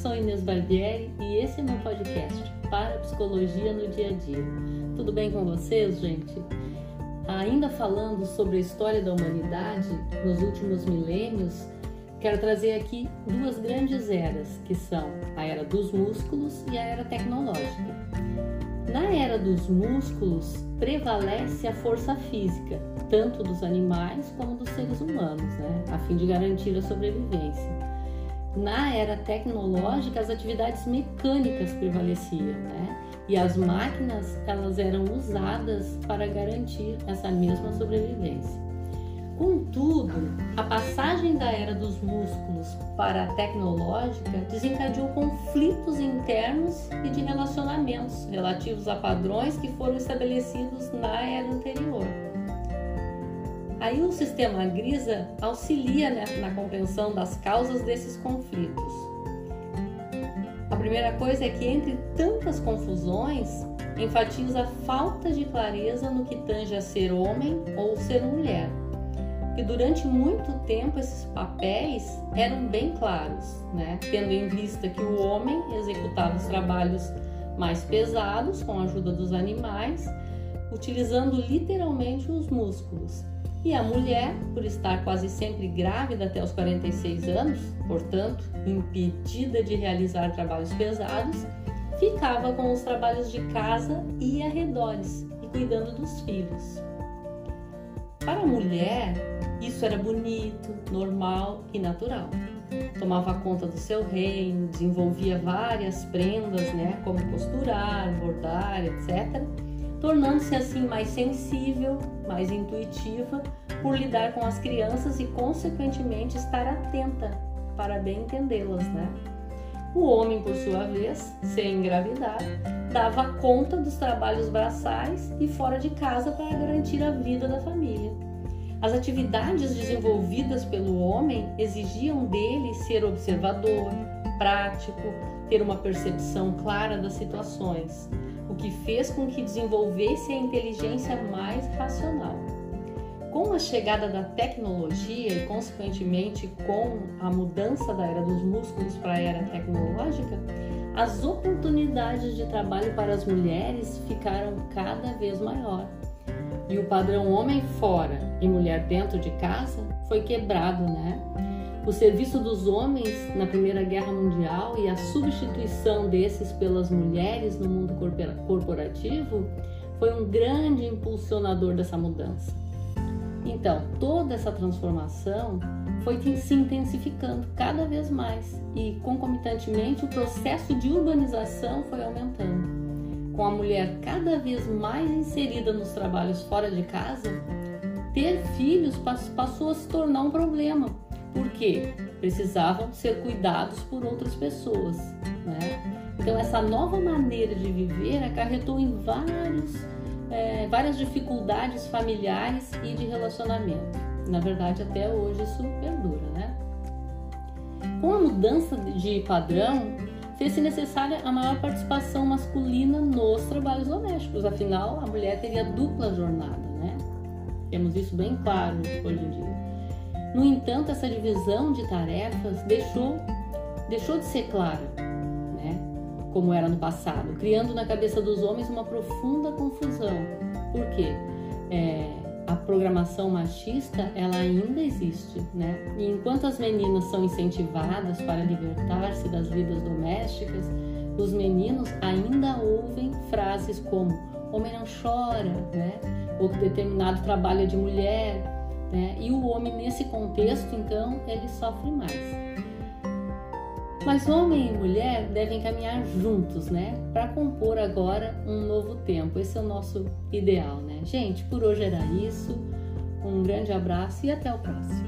sou Inês Barbieri e esse é meu podcast para Psicologia no Dia a Dia. Tudo bem com vocês, gente? Ainda falando sobre a história da humanidade nos últimos milênios, quero trazer aqui duas grandes eras, que são a era dos músculos e a era tecnológica. Na era dos músculos, prevalece a força física, tanto dos animais como dos seres humanos, né? a fim de garantir a sobrevivência. Na era tecnológica, as atividades mecânicas prevaleciam, né? E as máquinas, elas eram usadas para garantir essa mesma sobrevivência. Contudo, a passagem da era dos músculos para a tecnológica desencadeou conflitos internos e de relacionamentos relativos a padrões que foram estabelecidos na era anterior. Aí o sistema Grisa auxilia né, na compreensão das causas desses conflitos. A primeira coisa é que, entre tantas confusões, enfatiza a falta de clareza no que tange a ser homem ou ser mulher que durante muito tempo esses papéis eram bem claros, né? tendo em vista que o homem executava os trabalhos mais pesados com a ajuda dos animais, utilizando literalmente os músculos. E a mulher, por estar quase sempre grávida até os 46 anos, portanto, impedida de realizar trabalhos pesados, ficava com os trabalhos de casa e arredores e cuidando dos filhos. Para a mulher, isso era bonito, normal e natural. Tomava conta do seu reino, desenvolvia várias prendas, né, como costurar, bordar, etc., tornando-se assim mais sensível, mais intuitiva por lidar com as crianças e, consequentemente, estar atenta para bem entendê-las, né? O homem, por sua vez, sem engravidar, dava conta dos trabalhos braçais e fora de casa para garantir a vida da família. As atividades desenvolvidas pelo homem exigiam dele ser observador, prático, ter uma percepção clara das situações, o que fez com que desenvolvesse a inteligência mais racional. Com a chegada da tecnologia e, consequentemente, com a mudança da era dos músculos para a era tecnológica, as oportunidades de trabalho para as mulheres ficaram cada vez maior. E o padrão homem fora e mulher dentro de casa foi quebrado, né? O serviço dos homens na Primeira Guerra Mundial e a substituição desses pelas mulheres no mundo corporativo foi um grande impulsionador dessa mudança. Então, toda essa transformação foi se intensificando cada vez mais e, concomitantemente, o processo de urbanização foi aumentando. Com a mulher cada vez mais inserida nos trabalhos fora de casa, ter filhos passou a se tornar um problema, porque precisavam ser cuidados por outras pessoas. Né? Então, essa nova maneira de viver acarretou em vários é, várias dificuldades familiares e de relacionamento. Na verdade, até hoje isso perdura, né? Com a mudança de padrão, fez-se necessária a maior participação masculina nos trabalhos domésticos, afinal, a mulher teria dupla jornada, né? Temos isso bem claro hoje em dia. No entanto, essa divisão de tarefas deixou, deixou de ser clara como era no passado, criando na cabeça dos homens uma profunda confusão. Por quê? É, a programação machista ela ainda existe, né? E enquanto as meninas são incentivadas para libertar-se das vidas domésticas, os meninos ainda ouvem frases como homem não chora, né? Ou que determinado trabalho é de mulher, né? E o homem nesse contexto, então, ele sofre mais. Mas homem e mulher devem caminhar juntos, né? Para compor agora um novo tempo. Esse é o nosso ideal, né? Gente, por hoje era isso. Um grande abraço e até o próximo.